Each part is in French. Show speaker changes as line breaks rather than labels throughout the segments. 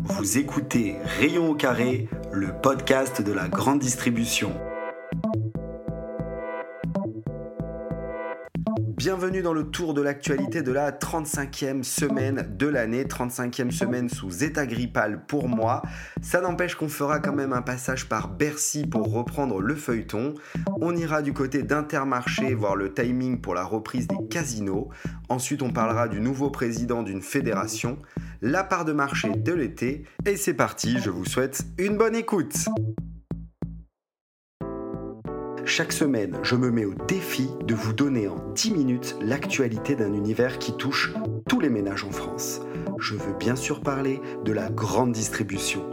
Vous écoutez Rayon au carré, le podcast de la grande distribution. Bienvenue dans le tour de l'actualité de la 35e semaine de l'année, 35e semaine sous état grippal pour moi. Ça n'empêche qu'on fera quand même un passage par Bercy pour reprendre le feuilleton. On ira du côté d'Intermarché voir le timing pour la reprise des casinos. Ensuite, on parlera du nouveau président d'une fédération, la part de marché de l'été. Et c'est parti, je vous souhaite une bonne écoute. Chaque semaine, je me mets au défi de vous donner en 10 minutes l'actualité d'un univers qui touche tous les ménages en France. Je veux bien sûr parler de la grande distribution.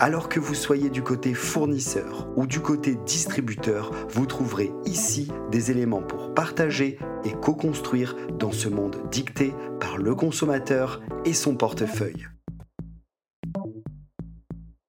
Alors que vous soyez du côté fournisseur ou du côté distributeur, vous trouverez ici des éléments pour partager et co-construire dans ce monde dicté par le consommateur et son portefeuille.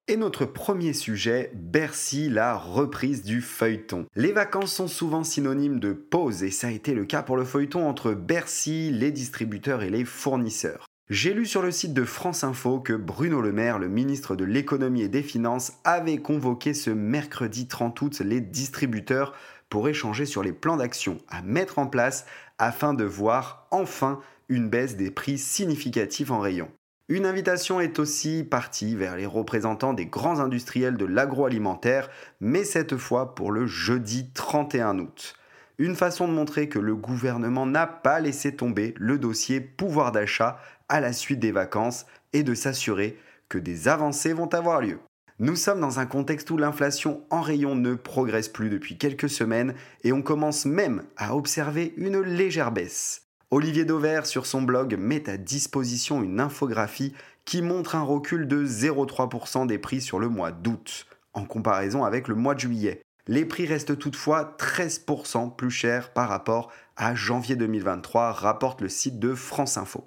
Et notre premier sujet, Bercy, la reprise du feuilleton. Les vacances sont souvent synonymes de pause et ça a été le cas pour le feuilleton entre Bercy, les distributeurs et les fournisseurs. J'ai lu sur le site de France Info que Bruno Le Maire, le ministre de l'économie et des finances, avait convoqué ce mercredi 30 août les distributeurs pour échanger sur les plans d'action à mettre en place afin de voir enfin une baisse des prix significatifs en rayon. Une invitation est aussi partie vers les représentants des grands industriels de l'agroalimentaire, mais cette fois pour le jeudi 31 août. Une façon de montrer que le gouvernement n'a pas laissé tomber le dossier pouvoir d'achat à la suite des vacances et de s'assurer que des avancées vont avoir lieu. Nous sommes dans un contexte où l'inflation en rayon ne progresse plus depuis quelques semaines et on commence même à observer une légère baisse. Olivier Dauvert, sur son blog, met à disposition une infographie qui montre un recul de 0,3% des prix sur le mois d'août, en comparaison avec le mois de juillet. Les prix restent toutefois 13% plus chers par rapport à janvier 2023, rapporte le site de France Info.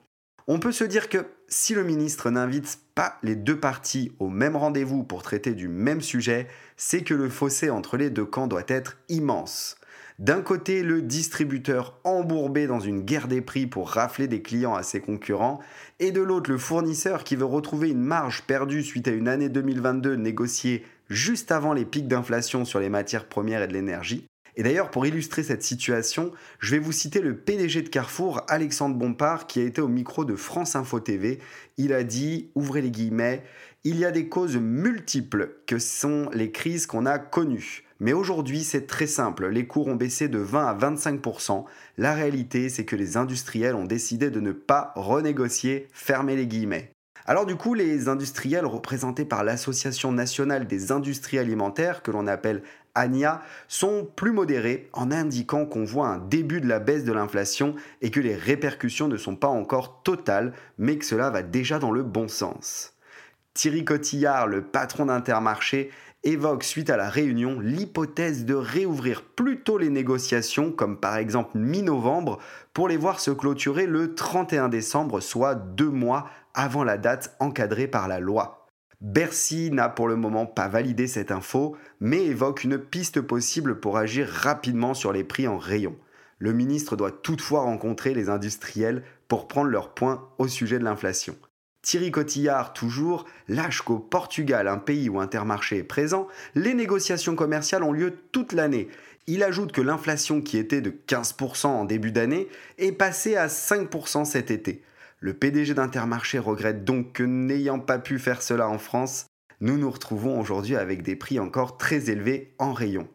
On peut se dire que si le ministre n'invite pas les deux parties au même rendez-vous pour traiter du même sujet, c'est que le fossé entre les deux camps doit être immense. D'un côté, le distributeur embourbé dans une guerre des prix pour rafler des clients à ses concurrents, et de l'autre, le fournisseur qui veut retrouver une marge perdue suite à une année 2022 négociée juste avant les pics d'inflation sur les matières premières et de l'énergie. Et d'ailleurs, pour illustrer cette situation, je vais vous citer le PDG de Carrefour, Alexandre Bompard, qui a été au micro de France Info TV. Il a dit, ouvrez les guillemets, il y a des causes multiples que sont les crises qu'on a connues. Mais aujourd'hui, c'est très simple. Les cours ont baissé de 20 à 25%. La réalité, c'est que les industriels ont décidé de ne pas renégocier, fermer les guillemets. Alors du coup, les industriels représentés par l'Association nationale des industries alimentaires, que l'on appelle ANIA, sont plus modérés en indiquant qu'on voit un début de la baisse de l'inflation et que les répercussions ne sont pas encore totales, mais que cela va déjà dans le bon sens. Thierry Cotillard, le patron d'Intermarché, évoque suite à la réunion l'hypothèse de réouvrir plus tôt les négociations, comme par exemple mi-novembre, pour les voir se clôturer le 31 décembre, soit deux mois avant la date encadrée par la loi. Bercy n'a pour le moment pas validé cette info, mais évoque une piste possible pour agir rapidement sur les prix en rayon. Le ministre doit toutefois rencontrer les industriels pour prendre leur point au sujet de l'inflation. Thierry Cotillard, toujours, lâche qu'au Portugal, un pays où Intermarché est présent, les négociations commerciales ont lieu toute l'année. Il ajoute que l'inflation qui était de 15% en début d'année est passée à 5% cet été. Le PDG d'Intermarché regrette donc que n'ayant pas pu faire cela en France, nous nous retrouvons aujourd'hui avec des prix encore très élevés en rayon.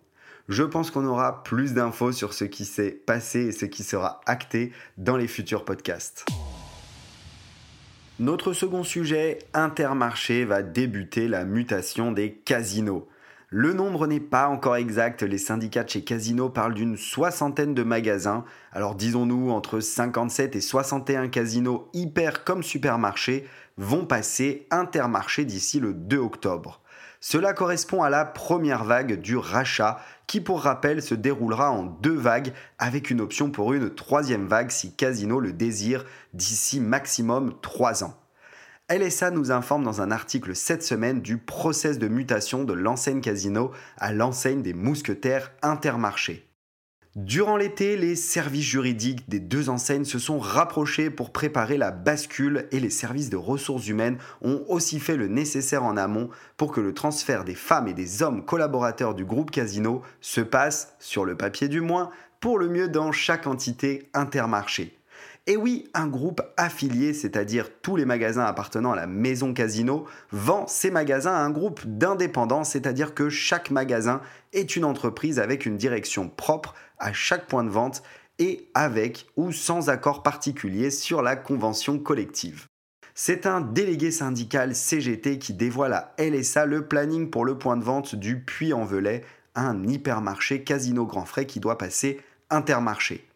Je pense qu'on aura plus d'infos sur ce qui s'est passé et ce qui sera acté dans les futurs podcasts. Notre second sujet, Intermarché va débuter la mutation des casinos. Le nombre n'est pas encore exact, les syndicats de chez Casino parlent d'une soixantaine de magasins, alors disons-nous entre 57 et 61 casinos hyper comme supermarchés vont passer Intermarché d'ici le 2 octobre. Cela correspond à la première vague du rachat qui pour rappel se déroulera en deux vagues avec une option pour une troisième vague si Casino le désire d'ici maximum trois ans. LSA nous informe dans un article cette semaine du process de mutation de l'enseigne Casino à l'enseigne des mousquetaires Intermarché. Durant l'été, les services juridiques des deux enseignes se sont rapprochés pour préparer la bascule et les services de ressources humaines ont aussi fait le nécessaire en amont pour que le transfert des femmes et des hommes collaborateurs du groupe Casino se passe, sur le papier du moins, pour le mieux dans chaque entité intermarché. Et oui, un groupe affilié, c'est-à-dire tous les magasins appartenant à la maison Casino, vend ses magasins à un groupe d'indépendants, c'est-à-dire que chaque magasin est une entreprise avec une direction propre à chaque point de vente et avec ou sans accord particulier sur la convention collective. C'est un délégué syndical CGT qui dévoile à LSA le planning pour le point de vente du Puy-en-Velay, un hypermarché Casino Grand Frais qui doit passer Intermarché.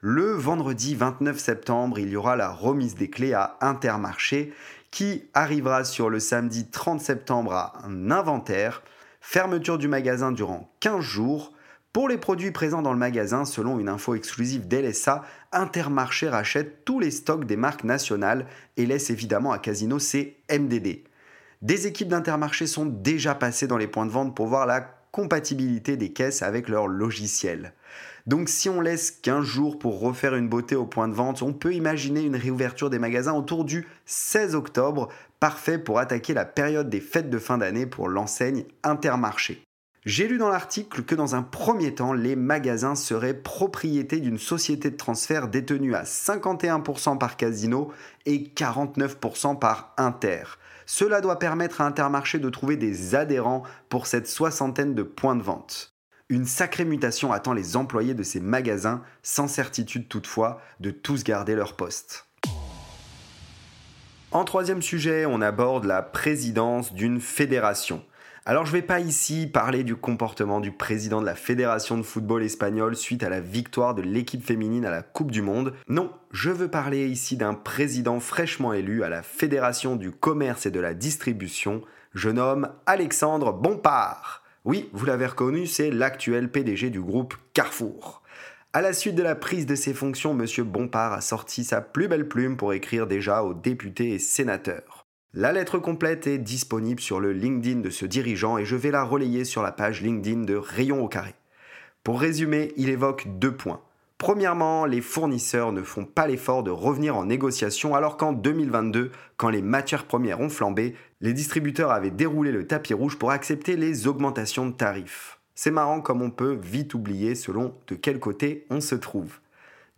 Le vendredi 29 septembre, il y aura la remise des clés à Intermarché qui arrivera sur le samedi 30 septembre à un inventaire, fermeture du magasin durant 15 jours. Pour les produits présents dans le magasin, selon une info exclusive d'LSA, Intermarché rachète tous les stocks des marques nationales et laisse évidemment à Casino ses MDD. Des équipes d'Intermarché sont déjà passées dans les points de vente pour voir la compatibilité des caisses avec leur logiciel. Donc si on laisse 15 jours pour refaire une beauté au point de vente, on peut imaginer une réouverture des magasins autour du 16 octobre, parfait pour attaquer la période des fêtes de fin d'année pour l'enseigne Intermarché. J'ai lu dans l'article que dans un premier temps, les magasins seraient propriété d'une société de transfert détenue à 51% par Casino et 49% par Inter. Cela doit permettre à Intermarché de trouver des adhérents pour cette soixantaine de points de vente. Une sacrée mutation attend les employés de ces magasins, sans certitude toutefois de tous garder leur poste. En troisième sujet, on aborde la présidence d'une fédération. Alors je ne vais pas ici parler du comportement du président de la Fédération de football espagnol suite à la victoire de l'équipe féminine à la Coupe du Monde. Non, je veux parler ici d'un président fraîchement élu à la Fédération du commerce et de la distribution. Je nomme Alexandre Bompard. Oui, vous l'avez reconnu, c'est l'actuel PDG du groupe Carrefour. À la suite de la prise de ses fonctions, M. Bompard a sorti sa plus belle plume pour écrire déjà aux députés et sénateurs. La lettre complète est disponible sur le LinkedIn de ce dirigeant et je vais la relayer sur la page LinkedIn de Rayon au carré. Pour résumer, il évoque deux points. Premièrement, les fournisseurs ne font pas l'effort de revenir en négociation alors qu'en 2022, quand les matières premières ont flambé, les distributeurs avaient déroulé le tapis rouge pour accepter les augmentations de tarifs. C'est marrant comme on peut vite oublier selon de quel côté on se trouve.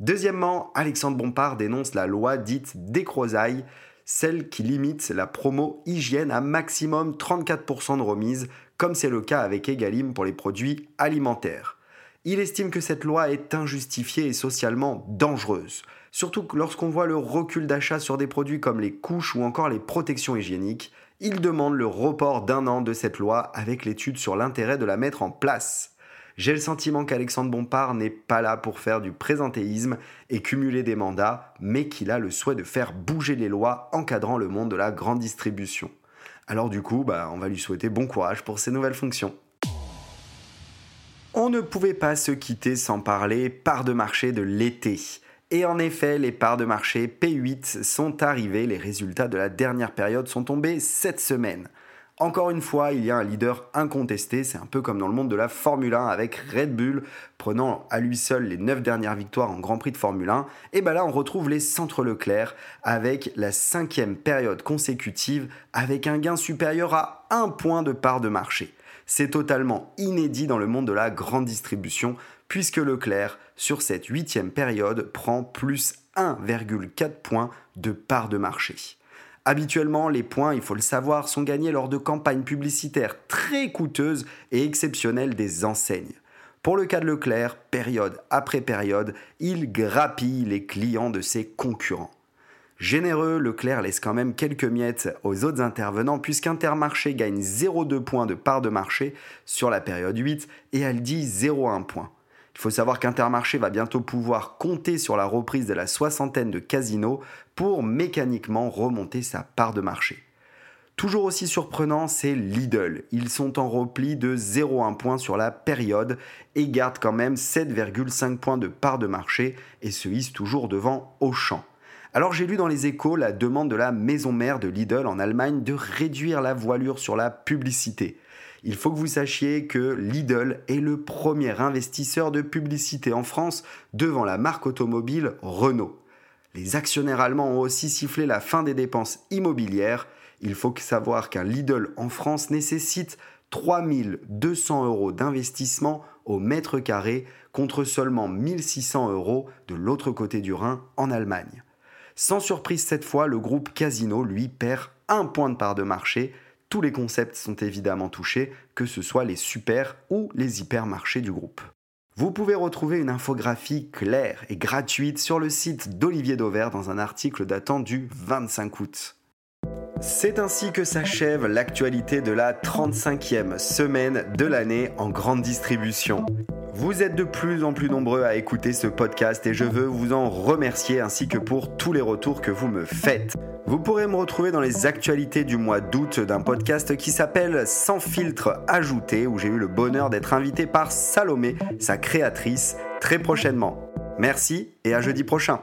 Deuxièmement, Alexandre Bompard dénonce la loi dite Décrozaille, celle qui limite la promo hygiène à maximum 34% de remise, comme c'est le cas avec Egalim pour les produits alimentaires. Il estime que cette loi est injustifiée et socialement dangereuse, surtout lorsqu'on voit le recul d'achat sur des produits comme les couches ou encore les protections hygiéniques. Il demande le report d'un an de cette loi avec l'étude sur l'intérêt de la mettre en place. J'ai le sentiment qu'Alexandre Bompard n'est pas là pour faire du présentéisme et cumuler des mandats, mais qu'il a le souhait de faire bouger les lois encadrant le monde de la grande distribution. Alors du coup, bah, on va lui souhaiter bon courage pour ses nouvelles fonctions. On ne pouvait pas se quitter sans parler parts de marché de l'été. Et en effet, les parts de marché P8 sont arrivées, les résultats de la dernière période sont tombés cette semaine. Encore une fois, il y a un leader incontesté, c'est un peu comme dans le monde de la Formule 1 avec Red Bull prenant à lui seul les 9 dernières victoires en Grand Prix de Formule 1. Et bien là, on retrouve les centres Leclerc avec la cinquième période consécutive avec un gain supérieur à 1 point de part de marché. C'est totalement inédit dans le monde de la grande distribution, puisque Leclerc, sur cette huitième période, prend plus 1,4 points de part de marché. Habituellement, les points, il faut le savoir, sont gagnés lors de campagnes publicitaires très coûteuses et exceptionnelles des enseignes. Pour le cas de Leclerc, période après période, il grappille les clients de ses concurrents. Généreux, Leclerc laisse quand même quelques miettes aux autres intervenants puisqu'Intermarché gagne 0,2 points de part de marché sur la période 8 et Aldi 0,1 point. Il faut savoir qu'Intermarché va bientôt pouvoir compter sur la reprise de la soixantaine de casinos pour mécaniquement remonter sa part de marché. Toujours aussi surprenant, c'est Lidl. Ils sont en repli de 0,1 point sur la période et gardent quand même 7,5 points de part de marché et se hissent toujours devant Auchan. Alors j'ai lu dans les échos la demande de la maison mère de Lidl en Allemagne de réduire la voilure sur la publicité. Il faut que vous sachiez que Lidl est le premier investisseur de publicité en France devant la marque automobile Renault. Les actionnaires allemands ont aussi sifflé la fin des dépenses immobilières. Il faut savoir qu'un Lidl en France nécessite 3200 euros d'investissement au mètre carré contre seulement 1600 euros de l'autre côté du Rhin en Allemagne. Sans surprise cette fois, le groupe Casino, lui, perd un point de part de marché. Tous les concepts sont évidemment touchés, que ce soit les super ou les hypermarchés du groupe. Vous pouvez retrouver une infographie claire et gratuite sur le site d'Olivier Dauvert dans un article datant du 25 août. C'est ainsi que s'achève l'actualité de la 35e semaine de l'année en grande distribution. Vous êtes de plus en plus nombreux à écouter ce podcast et je veux vous en remercier ainsi que pour tous les retours que vous me faites. Vous pourrez me retrouver dans les actualités du mois d'août d'un podcast qui s'appelle Sans filtre ajouté où j'ai eu le bonheur d'être invité par Salomé, sa créatrice, très prochainement. Merci et à jeudi prochain.